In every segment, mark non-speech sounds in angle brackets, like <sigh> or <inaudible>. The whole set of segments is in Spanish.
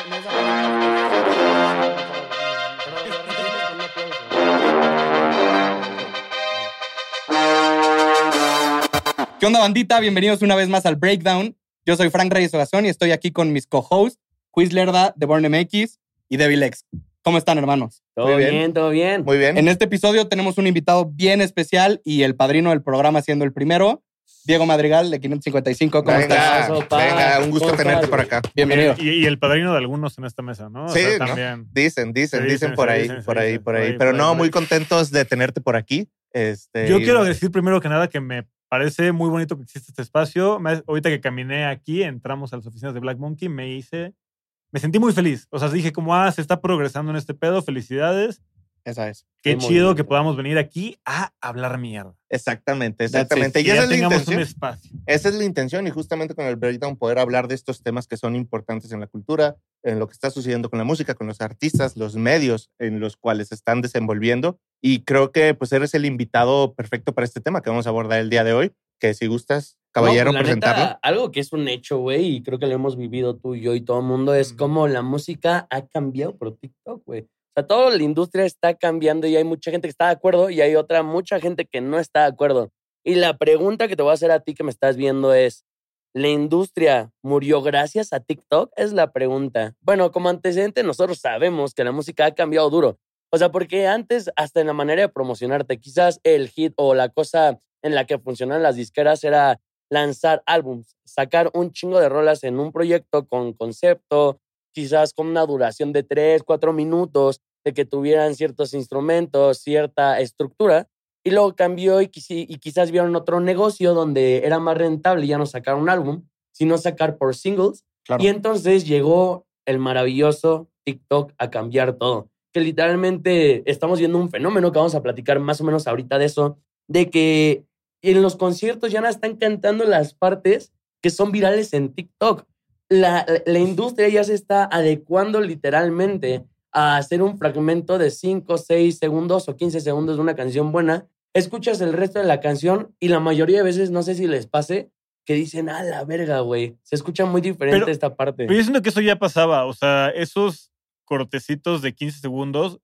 ¿Qué onda, bandita? Bienvenidos una vez más al Breakdown. Yo soy Frank Reyes Ogazón y estoy aquí con mis co-hosts, Quiz Lerda de Born MX y Devil X. ¿Cómo están, hermanos? Todo Muy bien. bien. todo bien. Muy bien. En este episodio tenemos un invitado bien especial y el padrino del programa siendo el primero, Diego Madrigal de 555. ¿Cómo estás? venga, estás? Venga, un gusto ¿Cómo tenerte por acá. Bienvenido. Y, y el padrino de algunos en esta mesa, ¿no? O Sí, sea, ¿no? también. Dicen, dicen, dicen, por ahí, dicen, por ahí, por por ahí. Pero no, muy contentos de tenerte por aquí. Este, Yo y- quiero decir primero que nada que me parece muy bonito que existe este espacio. Me- ahorita que caminé aquí, entramos a las oficinas de Black Monkey, me hice, me sentí muy feliz. O sea, dije como, ah, se está progresando en este pedo, felicidades. Esa es. Qué chido que podamos venir aquí a hablar mierda. Exactamente, exactamente. Y esa es la tengamos un intención. espacio. Esa es la intención y justamente con el breakdown poder hablar de estos temas que son importantes en la cultura, en lo que está sucediendo con la música, con los artistas, los medios en los cuales se están desenvolviendo. Y creo que pues eres el invitado perfecto para este tema que vamos a abordar el día de hoy, que si gustas, caballero, No, la presentarlo. neta, algo que es un hecho, güey, y creo que lo hemos vivido tú y yo y todo el mundo, es Ujú. cómo la música ha cambiado por TikTok, güey. O sea, toda la industria está cambiando y hay mucha gente que está de acuerdo y hay otra, mucha gente que no está de acuerdo. Y la pregunta que te voy a hacer a ti que me estás viendo es, ¿la industria murió gracias a TikTok? Es la pregunta. Bueno, como antecedente, nosotros sabemos que la música ha cambiado duro. O sea, porque antes, hasta en la manera de promocionarte, quizás el hit o la cosa en la que funcionaban las disqueras era lanzar álbums, sacar un chingo de rolas en un proyecto con concepto, quizás con una duración de tres, cuatro minutos, de que tuvieran ciertos instrumentos, cierta estructura. Y luego cambió y, quizás vieron otro negocio donde era más rentable ya no sacar un álbum, sino sacar por singles. Claro. Y entonces llegó el maravilloso TikTok a cambiar todo. Que literalmente estamos viendo un fenómeno que vamos a platicar más o menos ahorita de eso, de que en los conciertos ya no están cantando las partes que son virales en TikTok. La, la- industria ya se está adecuando literalmente a hacer un fragmento de 5, 6 segundos o 15 segundos de una canción buena. Escuchas el resto de la canción y la mayoría de veces, no sé si les pase, que dicen, a la verga, güey. Se escucha muy diferente Pero- esta parte. Pero yo siento que eso ya pasaba. O sea, esos cortecitos de 15 segundos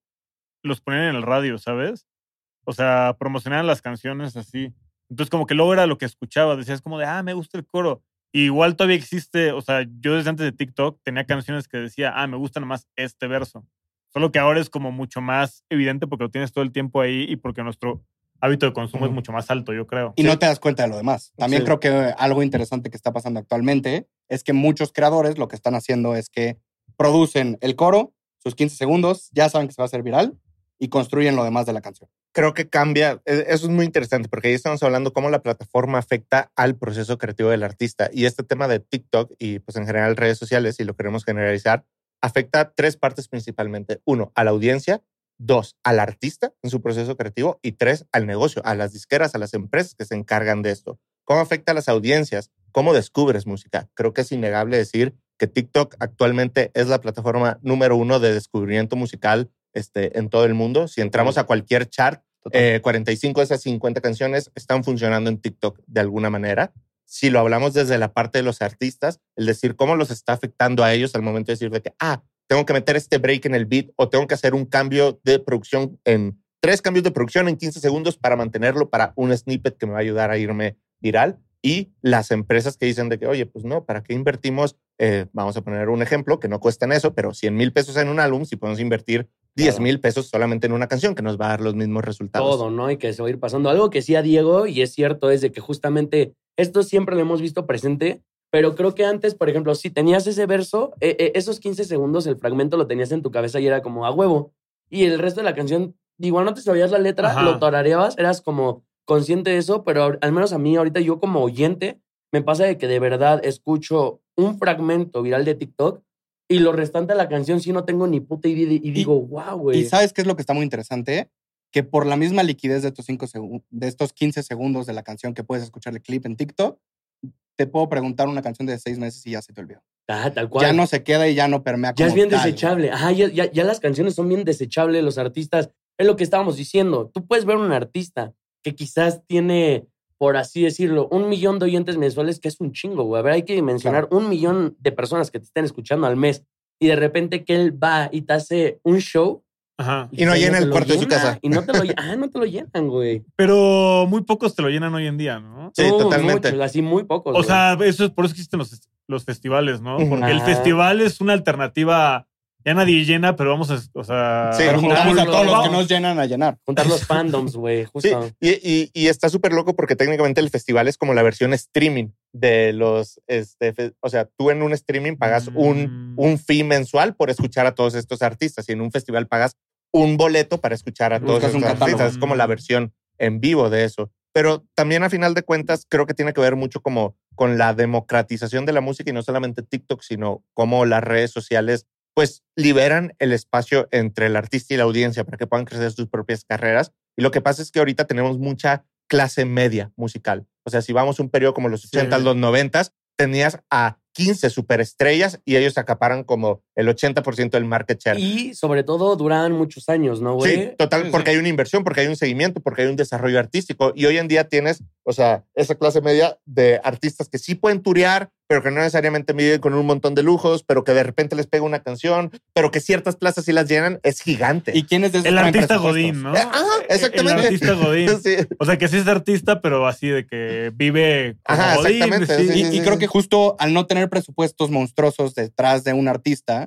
los ponían en el radio, ¿sabes? O sea, promocionaban las canciones así. Entonces, como que luego era lo que escuchaba. Decías como de, ah, me gusta el coro. Igual todavía existe, o sea, yo desde antes de TikTok tenía canciones que decía, ah, me gusta más este verso. Solo que ahora es como mucho más evidente porque lo tienes todo el tiempo ahí y porque nuestro hábito de consumo es mucho más alto, yo creo. Y no te das cuenta de lo demás. También Sí. creo que algo interesante que está pasando actualmente es que muchos creadores lo que están haciendo es que producen el coro, sus 15 segundos, ya saben que se va a hacer viral y construyen lo demás de la canción. creo que cambia. e- Eso es muy interesante porque ahí estamos hablando cómo la plataforma afecta al proceso creativo del artista. Y este tema de TikTok y pues en general redes sociales, y lo queremos generalizar, afecta a tres partes principalmente. Uno, a la audiencia. Dos, al artista en su proceso creativo. Y tres, al negocio, a las disqueras, a las empresas que se encargan de esto. ¿Cómo afecta a las audiencias? ¿Cómo descubres música? Creo que es innegable decir que TikTok actualmente es la plataforma número uno de descubrimiento musical este, en todo el mundo. Si entramos a cualquier chart, eh, 45 de esas 50 canciones están funcionando en TikTok de alguna manera. Si lo hablamos desde la parte de los artistas, el decir cómo los está afectando a ellos al momento de decir de que, ah, tengo que meter este break en el beat o tengo que hacer un cambio de producción en tres cambios de producción en 15 segundos para mantenerlo para un snippet que me va a ayudar a irme viral. Y las empresas que dicen de que, oye, pues no, ¿para qué invertimos? Eh, vamos a poner un ejemplo que no cuesta en eso, pero 100 mil pesos en un álbum, si podemos invertir 10 Claro. mil pesos solamente en una canción que nos va a dar los mismos resultados. todo, ¿no? Y que se va a ir pasando. Algo que decía Diego, y es cierto, es de que justamente esto siempre lo hemos visto presente, pero creo que antes, por ejemplo, si tenías ese verso, eh, eh, esos 15 segundos, el fragmento lo tenías en tu cabeza y era como a huevo. Y el resto de la canción, igual no te sabías la letra, Ajá. lo tarareabas, eras como consciente de eso, pero al- al menos a mí ahorita yo como oyente, me pasa de que de verdad escucho un fragmento viral de TikTok y lo restante de la canción sí no tengo ni puta idea y digo, wow, güey. Y sabes qué es lo que está muy interesante? Que por la misma liquidez de, estos cinco de estos 15 segundos de la canción que puedes escuchar el clip en TikTok, te puedo preguntar una canción de seis meses y ya se te olvidó. Ah, tal cual. Ya no se queda y ya no permea Ya es bien tal. desechable. Ajá, ya, ya, ya las canciones son bien desechables, los artistas. Es lo que estábamos diciendo. Tú puedes ver un artista que quizás tiene, por así decirlo, un millón de oyentes mensuales, que es un chingo, güey. A ver, hay que dimensionar un millón de personas que te estén escuchando al mes. y de repente que él va y te hace un show. Ajá. Y no llena el cuarto de su casa. Y no te lo, <laughs> ah, no te lo llenan, güey. Pero muy pocos te lo llenan hoy en día, ¿no? Sí, No, totalmente. muchos, así muy pocos. O güey. sea, eso es por eso existen los, los festivales, ¿no? Porque el festival es una alternativa. Ya nadie llena, pero vamos a. O sea, Sí, juntamos a todos los que nos llenan a llenar. juntar los <laughs> fandoms, güey, Sí, justo. y, y- y está súper loco porque técnicamente el festival es como la versión streaming de los, este, o sea, tú en un streaming pagas un, Mm. un fee mensual por escuchar a todos estos artistas y en un festival pagas un boleto para escuchar a todos estos artistas. Es como la versión en vivo de eso. Pero también a final de cuentas creo que tiene que ver mucho como con la democratización de la música y no solamente TikTok, sino cómo las redes sociales pues liberan el espacio entre el artista y la audiencia para que puedan crecer sus propias carreras. Y lo que pasa es que ahorita tenemos mucha clase media musical. O sea, si vamos a un periodo como los Sí. 80, los 90, tenías a 15 superestrellas y ellos acaparan como el 80% del market share. Y sobre todo duran muchos años, ¿no, güey? Sí, total, Sí, sí. porque hay una inversión, porque hay un seguimiento, porque hay un desarrollo artístico. Y hoy en día tienes, o sea, esa clase media de artistas que sí pueden turear, pero que no necesariamente viven con un montón de lujos, pero que de repente les pega una canción, pero que ciertas plazas sí las llenan, es gigante. ¿Y quiénes de esos el artista? Godín, ¿no? Eh, ajá, exactamente. El artista Godín. <laughs> Sí. O sea, que sí es artista, pero así de que vive como Ajá, Godín, exactamente, sí. sí, Y, sí, y sí, creo sí. que justo al no tener presupuestos monstruosos detrás de un artista,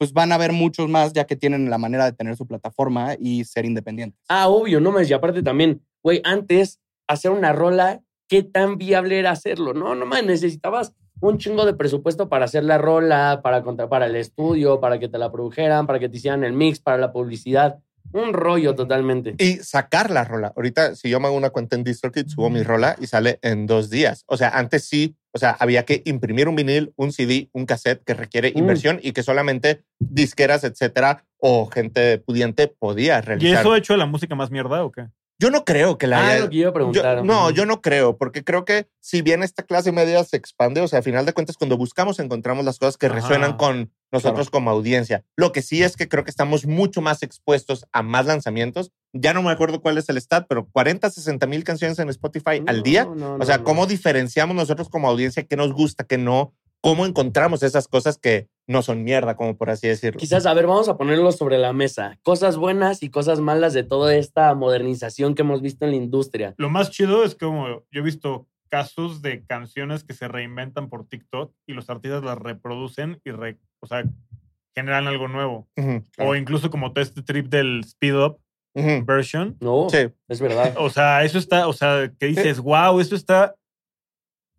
pues van a haber muchos más ya que tienen la manera de tener su plataforma y ser independientes. Ah, obvio, no me Y aparte también, güey, antes hacer una rola, ¿qué tan viable era hacerlo? No, no más, necesitabas un chingo de presupuesto para hacer la rola, para, para el estudio, para que te la produjeran, para que te hicieran el mix, para la publicidad. Un rollo totalmente. Y sacar la rola. Ahorita, si yo me hago una cuenta en DistroKid, subo mi rola y sale en dos días. O sea, antes sí, o sea, había que imprimir un vinil, un CD, un cassette que requiere Mm. inversión y que solamente disqueras, etcétera, o gente pudiente podía ¿Y realizar. eso ha hecho la música más mierda o qué? Yo no creo que la Ah, haya- lo que iba a preguntar. Yo- no, yo no creo, porque creo que si bien esta clase media se expande, o sea, a final de cuentas, cuando buscamos, encontramos las cosas que Ajá. resuenan con nosotros como audiencia. Lo que sí es que creo que estamos mucho más expuestos a más lanzamientos. Ya no me acuerdo cuál es el stat, pero 40, 60 mil canciones en Spotify al día. no, o no, sea, no. ¿cómo diferenciamos nosotros como audiencia qué nos gusta, qué no? ¿Cómo encontramos esas cosas que no son mierda, como por así decirlo? Quizás, a ver, vamos a ponerlo sobre la mesa. Cosas buenas y cosas malas de toda esta modernización que hemos visto en la industria. Lo más chido es que como yo he visto casos de canciones que se reinventan por TikTok y los artistas las reproducen y re- o sea, generan algo nuevo. O incluso como todo este trip del speed up version. No, Sí. es verdad. O sea, eso está, o sea, que dices, wow, eso está.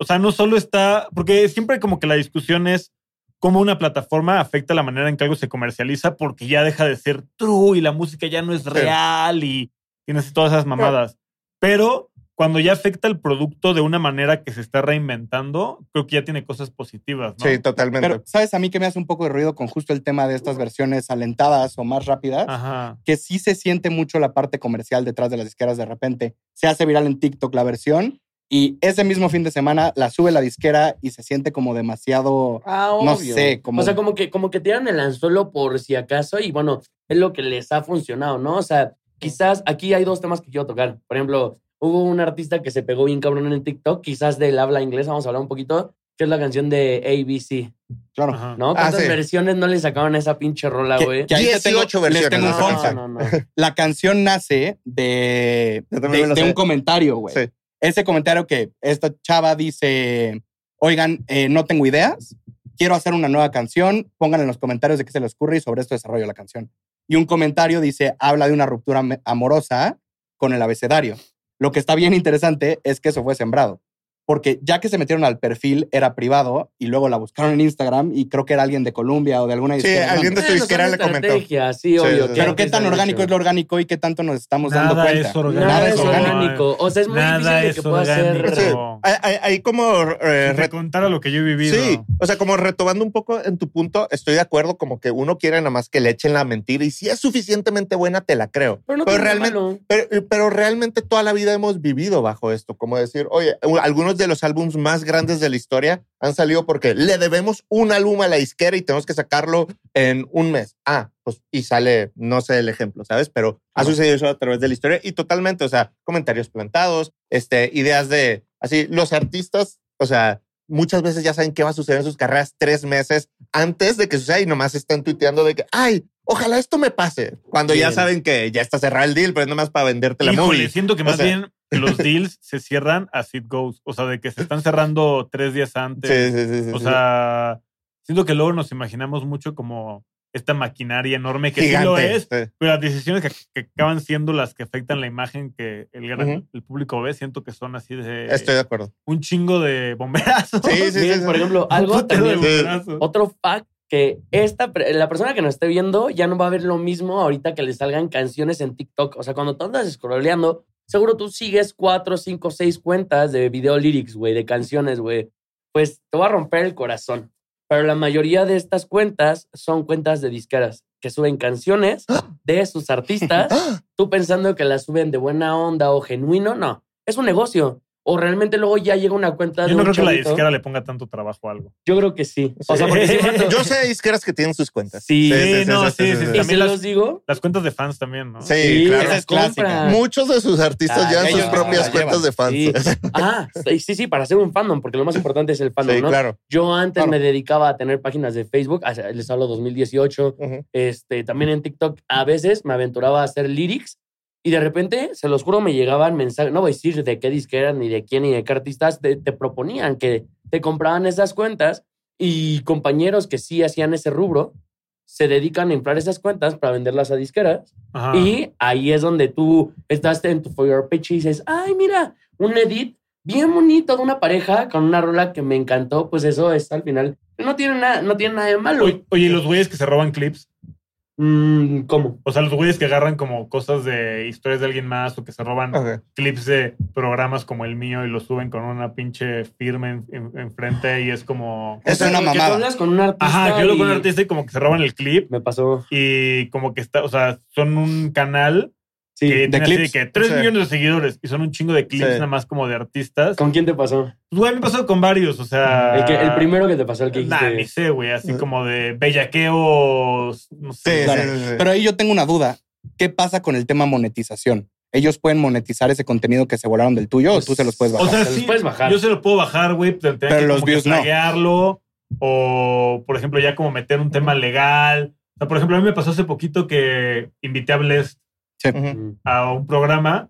O sea, no solo está. Porque siempre como que la discusión es cómo una plataforma afecta la manera en que algo se comercializa porque ya deja de ser true y la música ya no es real y tienes todas esas mamadas. Pero cuando ya afecta el producto de una manera que se está reinventando, creo que ya tiene cosas positivas, ¿no? Sí, totalmente. Pero, ¿sabes a mí que me hace un poco de ruido con justo el tema de estas versiones alentadas o más rápidas? Ajá. Que sí se siente mucho la parte comercial detrás de las disqueras de repente. Se hace viral en TikTok la versión y ese mismo fin de semana la sube la disquera y se siente como demasiado... Ah, No sé, como- O sea, como que, como que tiran el anzuelo por si acaso y bueno, es lo que les ha funcionado, ¿no? O sea, quizás aquí hay dos temas que quiero tocar. Por ejemplo, hubo un artista que se pegó bien cabrón en TikTok, quizás del habla inglés, vamos a hablar un poquito, que es la canción de ABC, Claro. Ajá. ¿no? Ah, ¿Cuántas sí. versiones no le sacaban a esa pinche rola, güey? que ahí te 18 les versiones tengo de No, no, no. La canción nace de, de, de sé. un comentario, güey. Sí. Ese comentario que esta chava dice, oigan, eh, no tengo ideas, quiero hacer una nueva canción, pongan en los comentarios de qué se les ocurre y sobre esto desarrollo la canción. Y un comentario dice, habla de una ruptura am- amorosa con el abecedario. Lo que está bien interesante es que eso fue sembrado. Porque ya que se metieron al perfil, era privado y luego la buscaron en Instagram y creo que era alguien de Colombia o de alguna Sí, disquera alguien de Bueno, disquera le comentó. sí, Sí, obvio. sí, sí. Pero qué tan orgánico es lo orgánico y qué tanto nos estamos dando Nada cuenta. es orgánico. Nada es orgánico. O sea, es muy Nada difícil es que pueda ser... Sí. Hay, como eh, te re- contara lo que yo he vivido. Sí, o sea, como retomando un poco en tu punto, estoy de acuerdo, como que uno quiere nada más que le echen la mentira y si es suficientemente buena, te la creo. Pero no Pero realmente-. Pero, pero realmente toda la vida hemos vivido bajo esto, como decir, oye, u- algunos de los álbumes más grandes de la historia han salido porque le debemos un álbum a la disquera y tenemos que sacarlo en un mes. Ah, pues y sale, no sé el ejemplo, ¿sabes? Pero ha sucedido eso a través de la historia y totalmente, o sea, comentarios plantados, este, ideas de, así, los artistas, o sea, muchas veces ya saben qué va a suceder en sus carreras tres meses antes de que suceda y nomás están tuiteando de que, ay, ojalá esto me pase. Cuando ya saben que ya está cerrado el deal, pero es nomás para venderte la Híjole, movie. siento que O más sea, bien los deals se cierran as it goes. O sea, de que se están cerrando tres días antes. Sí, sí, sí, sí, O sí. sea, siento que luego nos imaginamos mucho como esta maquinaria enorme que sí Gigante. lo es, sí. pero las decisiones que, que acaban siendo las que afectan la imagen que el, gran- el público ve, siento que son así de Estoy de acuerdo. un chingo de bomberazos. Sí, sí, Miren, sí. por ejemplo, algo también, Sí. otro fact que esta, la persona que nos esté viendo ya no va a ver lo mismo ahorita que le salgan canciones en TikTok. O sea, cuando tú andas scrolleando, seguro tú sigues cuatro, cinco, seis cuentas de video lyrics, güey, de canciones, güey. Pues te va a romper el corazón. Pero la mayoría de estas cuentas son cuentas de disqueras que suben canciones de sus artistas tú pensando que la suben de buena onda o genuino, no. Es un negocio. O realmente luego ya llega una cuenta de Yo no un creo que la disquera le ponga tanto trabajo a algo. Yo creo que sí. O Sí. sea, porque <laughs> Yo sé disqueras que tienen sus cuentas. Sí. Sí, no, sí, sí, y También se las- los digo, Las cuentas de fans también, ¿no? Sí, claro. esa es clásica. Muchos de sus artistas Ah, llevan sus propias cuentas llevan. de fans. Sí. <laughs> Ah, sí, sí, sí, para ser un fandom, porque lo más importante es el fandom, Sí, ¿no? claro. Yo antes Claro. me dedicaba a tener páginas de Facebook, les hablo 2018, Ujú. este, también en TikTok a veces me aventuraba a hacer lyrics y de repente, se los juro, me llegaban mensajes, no voy a decir de qué disquera, ni de quién, ni de qué artistas, te, te proponían que te compraban esas cuentas y compañeros que sí hacían ese rubro se dedican a inflar esas cuentas para venderlas a disqueras Ajá. y ahí es donde tú estás en tu For Your Page y dices, ay, mira, un edit bien bonito de una pareja con una rola que me encantó, pues eso es al final, no tiene nada, no tiene nada de malo. Oye, oye, los güeyes que se roban clips. Mm, ¿Cómo? O sea, los güeyes que agarran como cosas de historias de alguien más o que se roban clips de programas como el mío y los suben con una pinche firma en- en- enfrente y es como... Es una que mamada. hablas con un artista. Ajá, que yo lo con un artista y como que se roban el clip Me pasó. y como que está, o sea, son un canal Sí. que así de clips. que 3 Sí. millones de seguidores y son un chingo de clips Sí. nada más como de artistas. ¿Con quién te pasó? Pues, güey, me pasado con varios, o sea... El, que, el primero que te pasó, el que Nah, ni sé, güey, así Sí. como de bellaqueos, no sé. Sí, Claro. sí, sí, sí. Pero ahí yo tengo una duda. ¿Qué pasa con el tema monetización? ¿Ellos pueden monetizar ese contenido que se volaron del tuyo o tú se los puedes O bajar? sea, Se sí, puedes bajar. yo se lo puedo bajar, güey, pero, tengo Pero que los views no. O, por ejemplo, ya como meter un tema legal. O sea, por ejemplo, a mí me pasó hace poquito que invité a Ujú. Mm. a un programa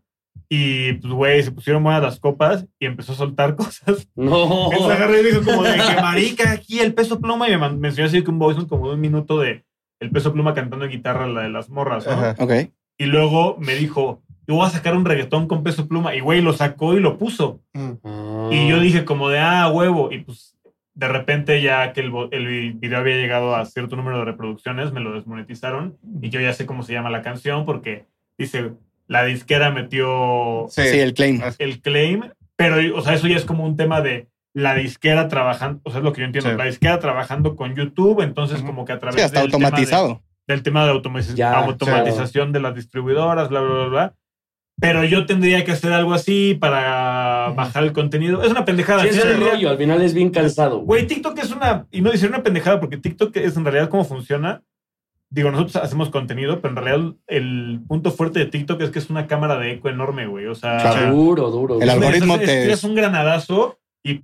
y, pues, güey, se pusieron buenas las copas y empezó a soltar <laughs> cosas. No. Entonces agarré y dijo como de que marica, aquí el peso pluma y me, me enseñó así que un voice note como de un minuto de el peso pluma cantando guitarra, la de las morras, ¿no? Ajá. Ok. Y luego me dijo, yo voy a sacar un reggaetón con peso pluma. Y güey, lo sacó y lo puso. Ah. Y yo dije como de, ah, huevo. Y pues de repente ya que el, el video había llegado a cierto número de reproducciones, me lo desmonetizaron. Y yo ya sé cómo se llama la canción porque dice, la disquera metió Sí. Sí, el claim. el claim. Pero, o sea, eso ya es como un tema de la disquera trabajando, o sea, es lo que yo entiendo, Sí. la disquera trabajando con YouTube, entonces Ujú. como que a través Sí, hasta del tema de- automatizado. del tema de automatiz- Ya, automatización de las distribuidoras, bla, bla, bla, bla. Pero yo tendría que hacer algo así para bajar el contenido. Es una pendejada. Sí, es Sí, el rollo. Al final es bien cansado. Güey, TikTok es una. Y no decir una pendejada, porque TikTok es en realidad cómo funciona. Digo, nosotros hacemos contenido, pero en realidad el punto fuerte de TikTok es que es una cámara de eco enorme, güey. O sea, Claro. Duro, duro. El algoritmo es, te- es un granadazo y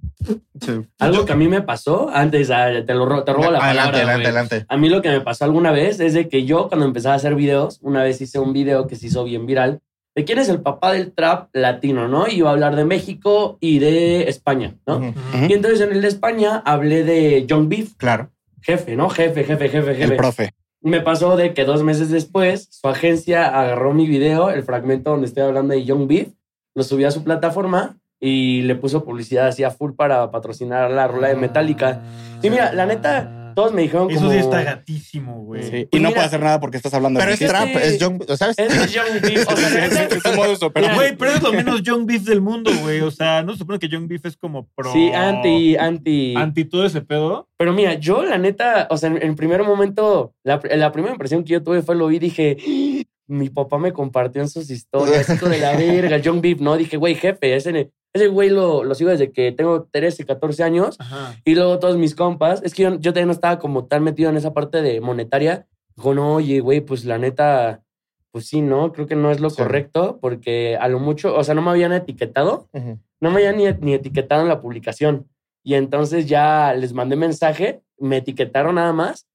Sí. Algo que a mí me pasó antes, ah, te, lo, ro- te robo la adelante, palabra. adelante, güey. adelante. A mí lo que me pasó alguna vez es de que yo cuando empezaba a hacer videos, una vez hice un video que se hizo bien viral, de quién es el papá del trap latino, ¿no? Y iba a hablar de México y de España, ¿no? Y entonces en el de España hablé de John Beef, Claro. jefe, ¿no? Jefe, jefe, jefe, jefe. El profe. Me pasó de que dos meses después su agencia agarró mi video, el fragmento donde estoy hablando de Young Beef, lo subió a su plataforma y le puso publicidad así a full para patrocinar la rola de Metallica. Y mira, la neta, todos me dijeron Eso como... sí está gatísimo, güey. Sí. Y Pues no mira- puede hacer nada porque estás hablando Pero de es Este- trap, es John, ¿sabes? Es Young Beef. O sea, neta- Es un modus Pero, operandi. güey, pero es lo menos Young Beef del mundo, güey. O sea, no se supone que Young Beef es como pro. Sí, anti, anti. Anti todo ese pedo. Pero mira, yo la neta, o sea, en, en primer momento, la, la primera impresión que yo tuve fue lo vi y dije, "Ah, mi papá me compartió en sus historias, hijo de la verga, Young Beef, ¿no? Dije, güey, jefe, ese, ese güey lo, lo sigo desde que tengo 13, 14 años. Ajá. Y luego todos mis compas, es que yo, yo también no estaba como tan metido en esa parte de monetaria. Dijo, no, oye, güey, pues la neta, pues sí, ¿no? Creo que no es lo Sí. correcto porque a lo mucho, o sea, no me habían etiquetado no me habían ni, ni etiquetado en la publicación. Y entonces ya les mandé mensaje, me etiquetaron nada más.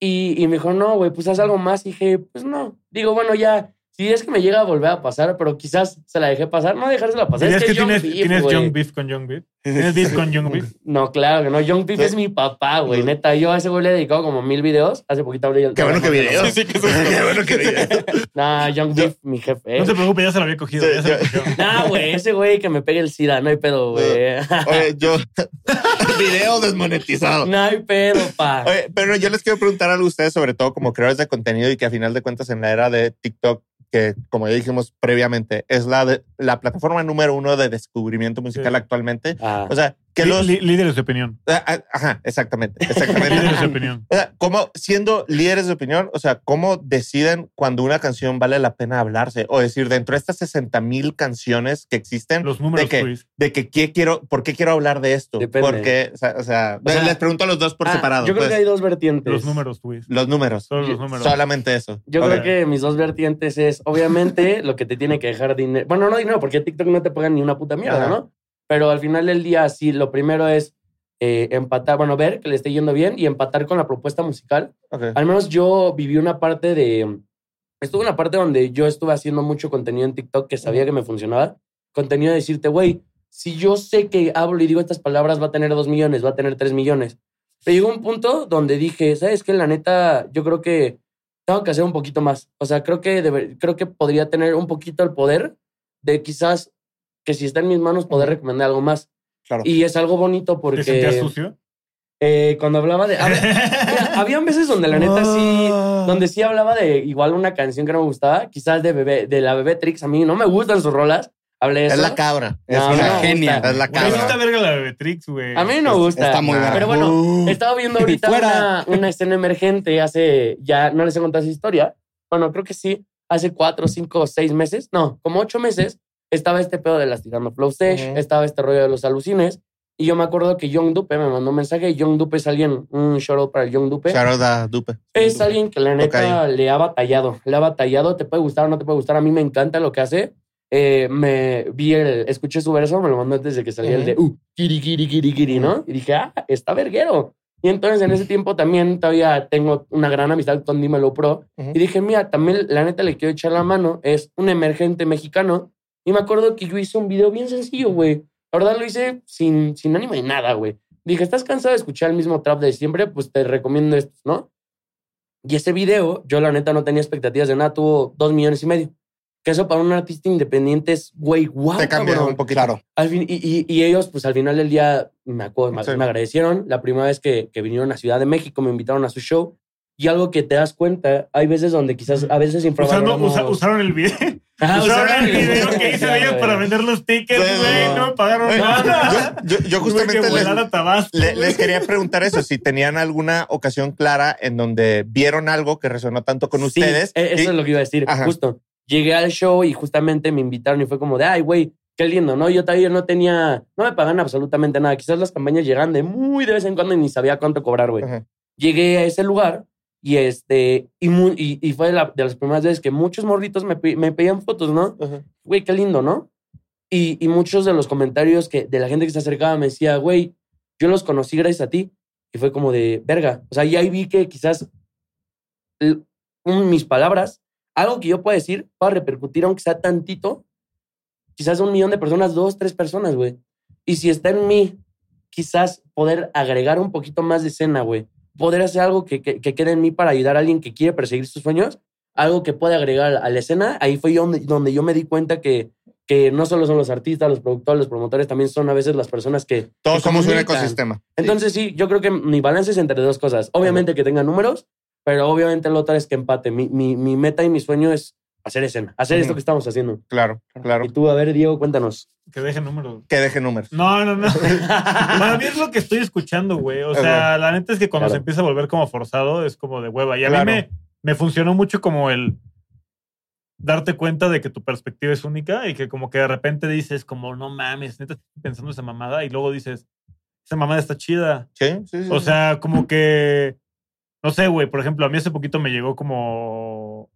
Y, y me dijo, no, güey, pues haz algo más. Y dije, pues no. Digo, bueno, ya, si es que me llega a volver a pasar, pero quizás se la dejé pasar. No dejársela pasar. ¿Dirías Es que, que, Young tienes, Beef, tienes güey. Young Beef con Young Beef? ¿Tienes beef con Young Beef? <laughs> No, claro que no. Young Beef Sí. es mi papá, güey. Neta, yo a ese güey le he dedicado como mil videos. Hace poquito hablé Qué bueno que video. Sí, sí, que eso es <laughs> Qué bueno que video. Nah, Young Beef, mi jefe. No te preocupes, ya se lo había cogido. Sí, ya se lo ya. cogió. <laughs> Nah, güey, ese güey que me pegue el SIDA, no hay pedo, güey. Oye, yo. video desmonetizado. No hay pedo, pa. Oye, pero yo les quiero preguntar algo a ustedes, sobre todo como creadores de contenido y que a final de cuentas en la era de TikTok, que como ya dijimos previamente, es la, de- la plataforma número uno de descubrimiento musical Sí. actualmente. Ah. O sea, que los... lí- líderes de opinión. Ah, ah, Ajá, exactamente, <laughs> Líderes de exactamente. opinión. O sea, ¿cómo, siendo líderes de opinión, o sea, cómo deciden cuando una canción vale la pena hablarse? O decir, dentro de estas 60 mil canciones que existen, Los números, de que, Luis. de que qué quiero, ¿por qué quiero hablar de esto? Depende. Porque, o sea, o sea, O sea, les pregunto a los dos por Ah, separado. Yo creo pues, que hay dos vertientes. Los números, Luis. Los números. Solo Yo- los números. Solamente eso. Yo creo que mis dos vertientes es, obviamente, lo que te tiene que dejar dinero. Bueno, no dinero, porque TikTok no te pagan ni una puta mierda, Ajá. ¿no? Pero al final del día, sí, lo primero es eh, empatar, bueno, ver que le esté yendo bien y empatar con la propuesta musical. Ok. Al menos yo viví una parte de. Estuve una parte donde yo estuve haciendo mucho contenido en TikTok que sabía que me funcionaba. Contenido de decirte, güey, si yo sé que hablo y digo estas palabras, va a tener dos millones, va a tener tres millones. Pero llegó un punto donde dije, ¿sabes qué? La neta, yo creo que tengo que hacer un poquito más. O sea, creo que, debe- creo que podría tener un poquito el poder de quizás que si está en mis manos poder recomendar algo más. Claro. Y es algo bonito ¿Te porque sentías sucio? eh, cuando hablaba de... ver, mira, <laughs> habían veces donde la neta sí donde sí hablaba de igual una canción que no me gustaba, quizás de bebé, de la bebé Trix. A mí no me gustan sus rolas. Hablé de eso. Es la cabra. Es No, una no me genia. gusta. Es la Güey, está cabra. verga la Bebetrix, güey. A mí no me gusta. Está muy Ah. buena. Pero bueno, Uh. estaba viendo <laughs> ahorita Fuera. una, una escena emergente hace, ya no les he contado esa historia. Bueno, creo que sí, hace cuatro, cinco, seis meses, no, como ocho meses, estaba este pedo de las tirando flow stage, Ujú. estaba este rollo de los alucines. Y yo me acuerdo que Young Dupe me mandó un mensaje. Young Dupe es alguien, un shout out para el Young Dupe. Shout out a Dupe. Es alguien que la neta Tocayo. le ha batallado. Le ha batallado. Te puede gustar o no te puede gustar. A mí me encanta lo que hace. Eh, me vi el, escuché su verso, me lo mandó antes de que saliera el de uh, kiri, kiri, kiri, kiri, ¿no? Y dije, ah, está verguero. Y entonces en ese tiempo también todavía tengo una gran amistad con Dímelo Pro. Ujú. Y dije, mira, también la neta le quiero echar la mano. Es un emergente mexicano. Y me acuerdo que yo hice un video bien sencillo, güey. La verdad lo hice sin, sin ánimo de nada, güey. Dije, ¿estás cansado de escuchar el mismo trap de siempre? Pues te recomiendo estos, ¿no? Y ese video, yo la neta no tenía expectativas de nada, tuvo dos millones y medio. Que eso para un artista independiente es, güey, guau. Te cambia cabrón. un poquito. Claro. Al fin, y, y- y ellos, pues al final del día, me, acuerdo, me, Sí. me agradecieron. La primera vez que, que vinieron a Ciudad de México, me invitaron a su show. Y algo que te das cuenta, hay veces donde quizás, a veces Usando, infravaloramos... usa- usaron el video. Ajá, <laughs> usaron el video que hice de ellos para vender los tickets, güey. no. No me pagaron Oye, nada. Yo, yo- yo justamente que les, volar a Tabasco. le- güey. les quería preguntar eso, si tenían alguna ocasión clara en donde vieron algo que resonó tanto con Sí, ustedes. e- Eso y- es lo que iba a decir, Ajá. justo. Llegué al show y justamente me invitaron y fue como de, ay, güey, qué lindo, ¿no? Yo todavía no tenía, no me pagan absolutamente nada. Quizás las campañas llegan de muy de vez en cuando y ni sabía cuánto cobrar, güey. Ajá. Llegué a ese lugar y este, y, mu- y, y fue de, la- de las primeras veces que muchos morritos me, me pedían fotos, ¿no? Güey, qué lindo, ¿no? Y, y muchos de los comentarios que, de la gente que se acercaba me decía, güey, yo los conocí gracias a ti. Y fue como de, verga. O sea, y ahí vi que quizás mis palabras, algo que yo pueda decir, pueda repercutir, aunque sea tantito, quizás a un millón de personas, dos, tres personas, güey. Y si está en mí, quizás poder agregar un poquito más de escena, güey. Poder hacer algo que, que, que quede en mí para ayudar a alguien que quiere perseguir sus sueños, algo que pueda agregar a la escena. Ahí fue yo donde, donde yo me di cuenta que, que no solo son los artistas, los productores, los promotores, también son a veces las personas que... Todos que somos un ecosistema. Entonces sí, yo creo que mi balance es entre dos cosas. Obviamente que tenga números, pero obviamente lo otro es que empate. Mi, mi, mi meta y mi sueño es hacer escena, hacer esto que estamos haciendo. Claro, claro. Y tú, a ver, Diego, cuéntanos. Que dejen números. Que deje números. No, no, no. <laughs> Para mí es lo que estoy escuchando, güey. O sea, la neta es que cuando Claro. se empieza a volver como forzado es como de hueva. Y a Claro. mí me, me funcionó mucho como el darte cuenta de que tu perspectiva es única y que como que de repente dices como, no mames, neta estoy pensando esa mamada y luego dices, esa mamada está chida. Sí, sí, sí. O sea, como que, no sé, güey, por ejemplo, a mí hace poquito me llegó como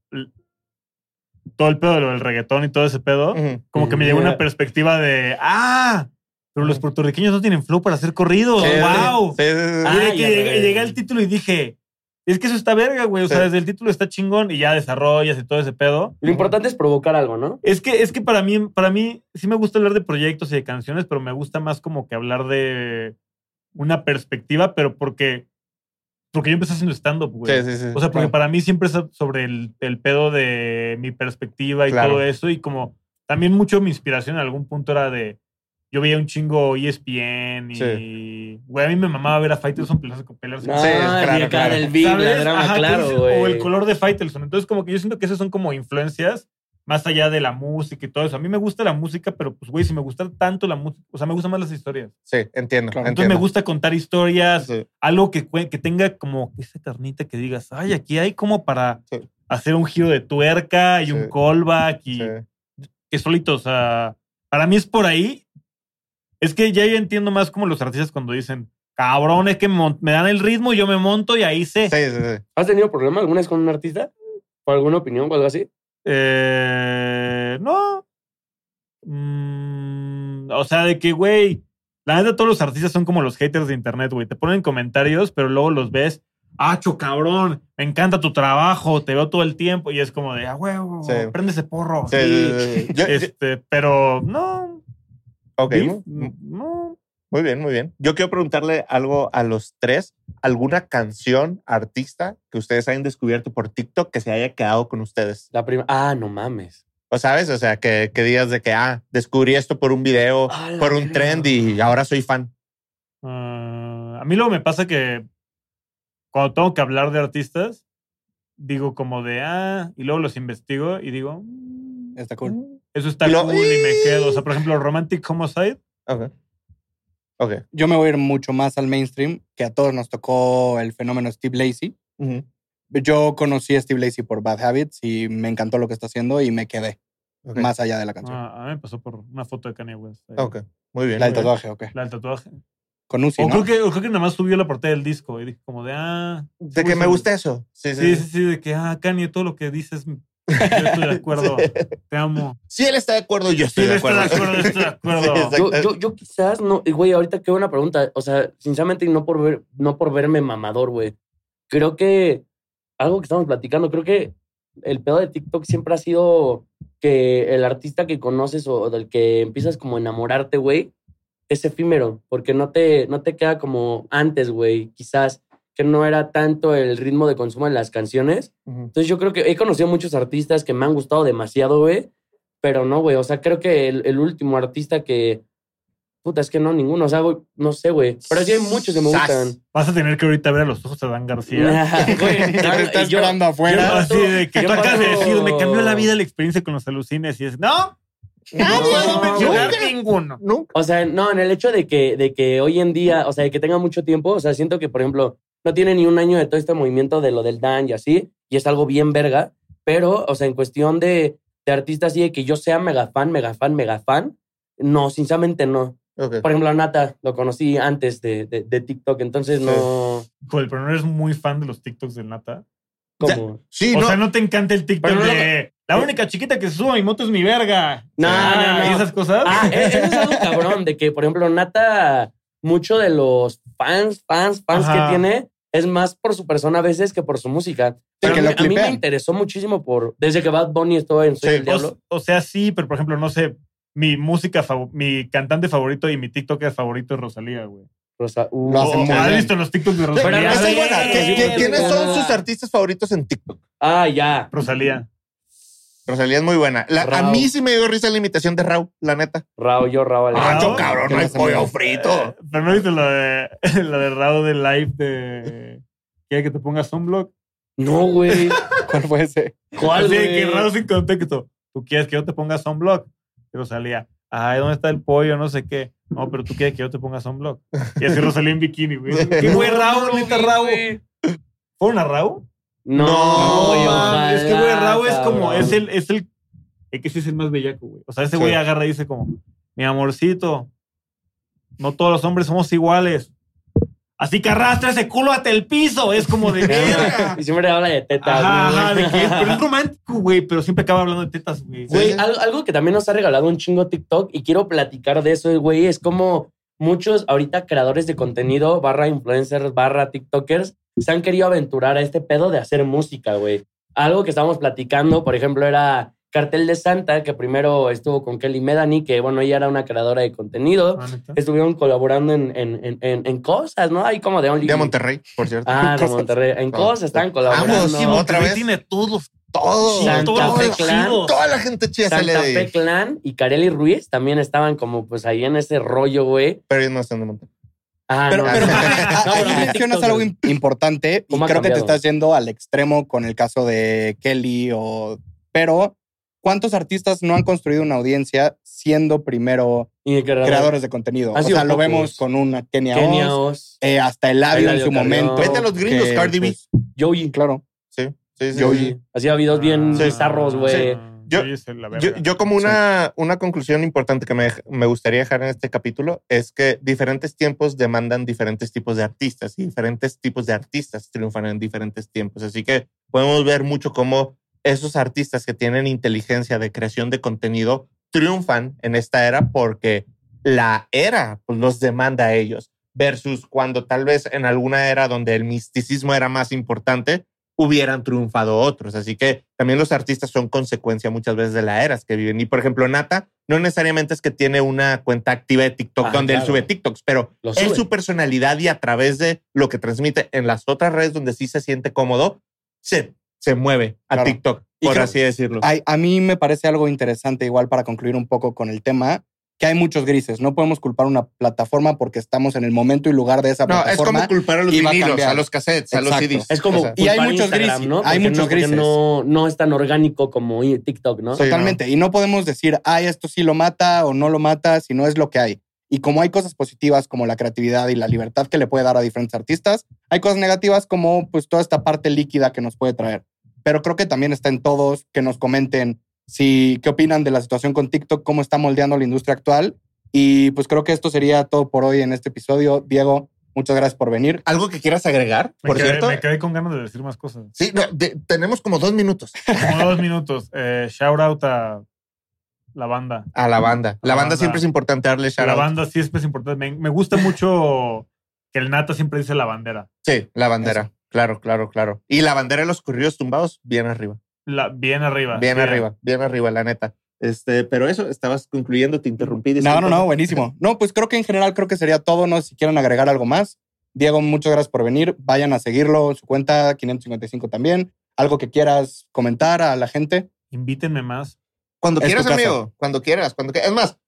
todo el pedo de lo del reggaetón y todo ese pedo. Como que me llegó una perspectiva de, ah, pero los puertorriqueños no tienen flow para hacer corridos. Sí, ¡Wow! sí, sí, sí. Ah, y que llegué, llegué al título y dije, es que eso está verga, güey. O sea, desde el título está chingón y ya desarrollas y todo ese pedo. Lo importante es provocar algo, ¿no? Es que, es que para mí, para mí sí me gusta hablar de proyectos y de canciones, pero me gusta más como que hablar de una perspectiva, pero porque, porque yo empecé haciendo stand-up, güey. Sí, sí, sí. O sea, porque Claro. para mí siempre es sobre el, el pedo de mi perspectiva y Claro. todo eso. Y como también mucho mi inspiración en algún punto era de. Yo veía un chingo ESPN y. Güey, a mí me mamaba ver a Faitelson pelearse con pelearse Ah, Sí, claro, claro. del beat, la drama, Ajá, claro, güey. O el color de Faitelson. Entonces, como que yo siento que esas son como influencias más allá de la música y todo eso. A mí me gusta la música, pero pues, güey, si me gusta tanto la música, o sea, me gustan más las historias. Sí, entiendo. Claro. Entonces entiendo. me gusta contar historias, Sí. algo que, que tenga como esa carnita que digas, ay, aquí hay como para Sí. hacer un giro de tuerca y Sí. un callback y Sí. que solito, o sea, para mí es por ahí. Es que ya yo entiendo más como los artistas cuando dicen, cabrón, es que me dan el ritmo, yo me monto y ahí sé. Sí, sí, sí. ¿Has tenido problemas alguna vez con un artista? ¿Por alguna opinión o algo así? Eh, no. Mm, o sea, de que, güey, la neta, todos los artistas son como los haters de internet, güey. Te ponen comentarios, pero luego los ves. ¡Acho, cabrón! Me encanta tu trabajo, te veo todo el tiempo. Y es como de, ah, huevo, Sí. prende ese porro. Sí. Yo- Este, pero no. ok, beef, no. Muy bien, muy bien. Yo quiero preguntarle algo a los tres. ¿Alguna canción, artista que ustedes hayan descubierto por TikTok que se haya quedado con ustedes? La primera. Ah, no mames. O sabes, o sea, que, que digas de que, ah, descubrí esto por un video, Ah, por un trend y ahora soy fan. Ah, a mí luego me pasa que cuando tengo que hablar de artistas, digo como de, ah, y luego los investigo y digo, mm, Está cool. Eso está Y lo- cool y me quedo. O sea, por ejemplo, Romantic Homicide. Ok. Ok. Yo me voy a ir mucho más al mainstream, que a todos nos tocó el fenómeno Steve Lacey. Ujú. Yo conocí a Steve Lacey por Bad Habits y me encantó lo que está haciendo y me quedé Ok. más allá de la canción. Ah, a mí me pasó por una foto de Kanye West. ahí. Ok. Muy bien. la del tatuaje, ok. La del tatuaje. Con Uzi, o, ¿no? creo que, o creo que nada más subió la portada del disco y dije como de, ah. De que me gusta eso. Sí, Sí, sí. sí, sí, de que, ah, Kanye, todo lo que dices, <laughs> yo estoy de <laughs> acuerdo. Te amo. Si él está de acuerdo, yo Sí, estoy de estoy acuerdo. de acuerdo, estoy de <laughs> acuerdo. Sí, Yo, yo, yo quizás no, y, güey, ahorita qué buena pregunta. O sea, sinceramente, y no por ver, no por verme mamador, güey. Creo que algo que estamos platicando, creo que el pedo de TikTok siempre ha sido que el artista que conoces o del que empiezas como a enamorarte, güey, es efímero, porque no te, no te queda como antes, güey. Quizás que no era tanto el ritmo de consumo de las canciones. Ujú. Entonces yo creo que he conocido muchos artistas que me han gustado demasiado, güey. Pero no, güey. O sea, creo que el, el último artista que... Puta, es que no, ninguno. O sea, güey, no sé, güey. Pero sí hay muchos que me gustan. Vas a tener que ahorita ver a los ojos a Dan García. <laughs> Güey, <laughs> Que te está yo- esperando Yo afuera. así de que yo tú acabas de decir, me cambió la vida la experiencia con los alucines y es, no, no mencionar ninguno. Nunca. O sea, no, en el hecho de que, de que hoy en día, o sea, de que tenga mucho tiempo, o sea, siento que, por ejemplo, no tiene ni un año de todo este movimiento de lo del Dan y así, y es algo bien verga, pero, o sea, en cuestión de, de artistas así de que yo sea mega fan, mega fan, mega fan, no, sinceramente no. Por ejemplo, a Nata lo conocí antes de, de, de TikTok, entonces Sí. no. Joder, pero no eres muy fan de los TikToks del Nata. Como. Sí, O no. sea, no te encanta el TikTok Pero no lo- de la única chiquita que se sube a mi moto es mi verga. No, Ah, no, no. ¿Y esas cosas? Ah, e- eso es algo cabrón, de que, por ejemplo, Nata, mucho de los fans, fans, fans Ajá. que tiene, es más por su persona a veces que por su música. Pero que a, lo mí, a mí me interesó muchísimo por. Desde que Bad Bunny estuvo en Soy Sí, el Diablo. O, o sea, sí, pero por ejemplo, no sé, mi música, mi cantante favorito y mi TikToker favorito es Rosalía, güey. Rosa- uh, Lo ¿Has bien. visto los TikToks de Pero Rosalía? esa es Sí, buena. ¿Qui- sí, qui- sí, ¿Quiénes son sus artistas favoritos en TikTok? Ah, ya. Rosalía. Rosalía es muy buena. La- a Raúl. mí sí me dio risa la imitación de Raúl, la neta. Rao, yo. Alejandro. Ah, cabrón, ¿Qué no hay pollo amigos? frito. Eh, pero no viste la de, <laughs> la de Rao de live de. ¿Quiere que te pongas sunblock? No, güey. <laughs> ¿Cuál fue ese? ¿Cuál, Así que Rao sin contexto. ¿Tú quieres que yo te ponga sunblock? Y Rosalía. Ay, ¿dónde está el pollo? No sé qué. No, pero tú quieres que yo te ponga sunblock. Y así Rosalía en bikini, güey. <laughs> ¿Qué güey, No, neta, güey. ¿Fueron a Rao? No, No, güey, es que, güey, Rao es como, cabrón. es el, es el, es que sí es el más bellaco, güey. O sea, ese Sí. güey agarra y dice como, mi amorcito, no todos los hombres somos iguales. Así que arrastra ese culo hasta el piso. Es como de <laughs> verga. Y siempre habla de tetas. Ajá, güey. ajá, de que, pero es <laughs> romántico, güey, pero siempre acaba hablando de tetas, güey. Güey, algo que también nos ha regalado un chingo TikTok y quiero platicar de eso, güey, es como muchos ahorita creadores de contenido, barra influencers, barra TikTokers, se han querido aventurar a este pedo de hacer música, güey. Algo que estábamos platicando, por ejemplo, era Cartel de Santa, que primero estuvo con Kelly Medani, que bueno, ella era una creadora de contenido. Ah. Estuvieron colaborando en, en, en, en- en cosas, ¿no? Ahí como de Only. De Monterrey, por cierto. Ah, de <laughs> Cosas. Monterrey. En cosas están colaborando. Vamos, Sí, otra vez. tiene todos Todo. Santa todo Fe Clan. Toda la gente chida sale Santa Fe. Clan y Kareli Ruiz también estaban como pues ahí en ese rollo, güey. Pero ellos no están de Monterrey. Ah, Pero, no. pero No, ahí <laughs> pero mencionas algo importante y ¿Cómo ha creo que te estás yendo al extremo con el caso de Kelly o... Pero, ¿cuántos artistas no han construido una audiencia siendo primero Y el creador- creadores de contenido? O sea, lo vemos con una Kenia, Kenia Oz, Oz, eh, hasta Eladio en Eladio su Carrión. momento. Vete a los gringos, que, Cardi B. pues, Joey. claro. Sí, sí, sí. Sí. Hacía videos bien Sí. bizarros, güey. Yo- Yo, la Yo, verga. yo como una, una conclusión importante que me, me gustaría dejar en este capítulo es que diferentes tiempos demandan diferentes tipos de artistas y diferentes tipos de artistas triunfan en diferentes tiempos. Así que podemos ver mucho cómo esos artistas que tienen inteligencia de creación de contenido triunfan en esta era porque la era pues, los demanda a ellos versus cuando tal vez en alguna era donde el misticismo era más importante, hubieran triunfado otros. Así que también los artistas son consecuencia muchas veces de la eras que viven. Y por ejemplo, Nata no necesariamente es que tiene una cuenta activa de TikTok Ah, donde él sube TikToks, pero es su personalidad y a través de lo que transmite en las otras redes donde sí se siente cómodo, se, se mueve a Claro. TikTok, por así decirlo. A mí me parece algo interesante, igual para concluir un poco con el tema, que hay muchos grises. No podemos culpar una plataforma porque estamos en el momento y lugar de esa No, es plataforma. como culpar a los a vinilos, cambiar. a los cassettes, a los Exacto. CDs. Es como O sea, Y hay muchos Instagram, grises, ¿no? hay Porque muchos no, grises. No, no es tan orgánico como TikTok, ¿no? Sí. Totalmente. Y no podemos decir, ay, esto sí lo mata o no lo mata, si no es lo que hay. Y como hay cosas positivas como la creatividad y la libertad que le puede dar a diferentes artistas, hay cosas negativas como pues toda esta parte líquida que nos puede traer. Pero creo que también está en todos que nos comenten si qué opinan de la situación con TikTok, cómo está moldeando la industria actual. Y pues creo que esto sería todo por hoy en este episodio. Diego, muchas gracias por venir. ¿Algo que quieras agregar, Me por quedé, cierto? me quedé con ganas de decir más cosas. Sí, no, de- tenemos como dos minutos Como dos minutos. Eh, shout out a la banda. a la banda. La, La banda, banda. siempre es importante darle shout La out. banda sí es importante. Me, me gusta mucho que el Nata siempre dice la bandera. Sí, la bandera. Claro, claro, claro. Y la bandera de los corridos tumbados, bien arriba. La, bien arriba. Bien arriba, bien arriba, la neta. Este, pero eso, estabas concluyendo, te interrumpí. No, no, no, buenísimo. <laughs> No, pues creo que en general creo que sería todo. No si quieren agregar algo más. Diego, muchas gracias por venir. Vayan a seguirlo, su cuenta 555 también. Algo que quieras comentar a la gente. Invítenme más. Cuando Es quieras, amigo, cuando quieras, cuando quieras. Es más,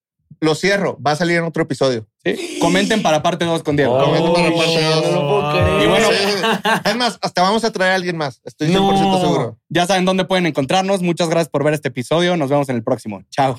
lo cierro, va a salir en otro episodio. ¿Sí? Comenten para parte 2 con Diego. Oh, Comenten para parte dos. no lo puedo creer. Y bueno, <laughs> es más, hasta vamos a traer a alguien más. Estoy 100% No. seguro. Ya saben dónde pueden encontrarnos. Muchas gracias por ver este episodio. Nos vemos en el próximo. Chao.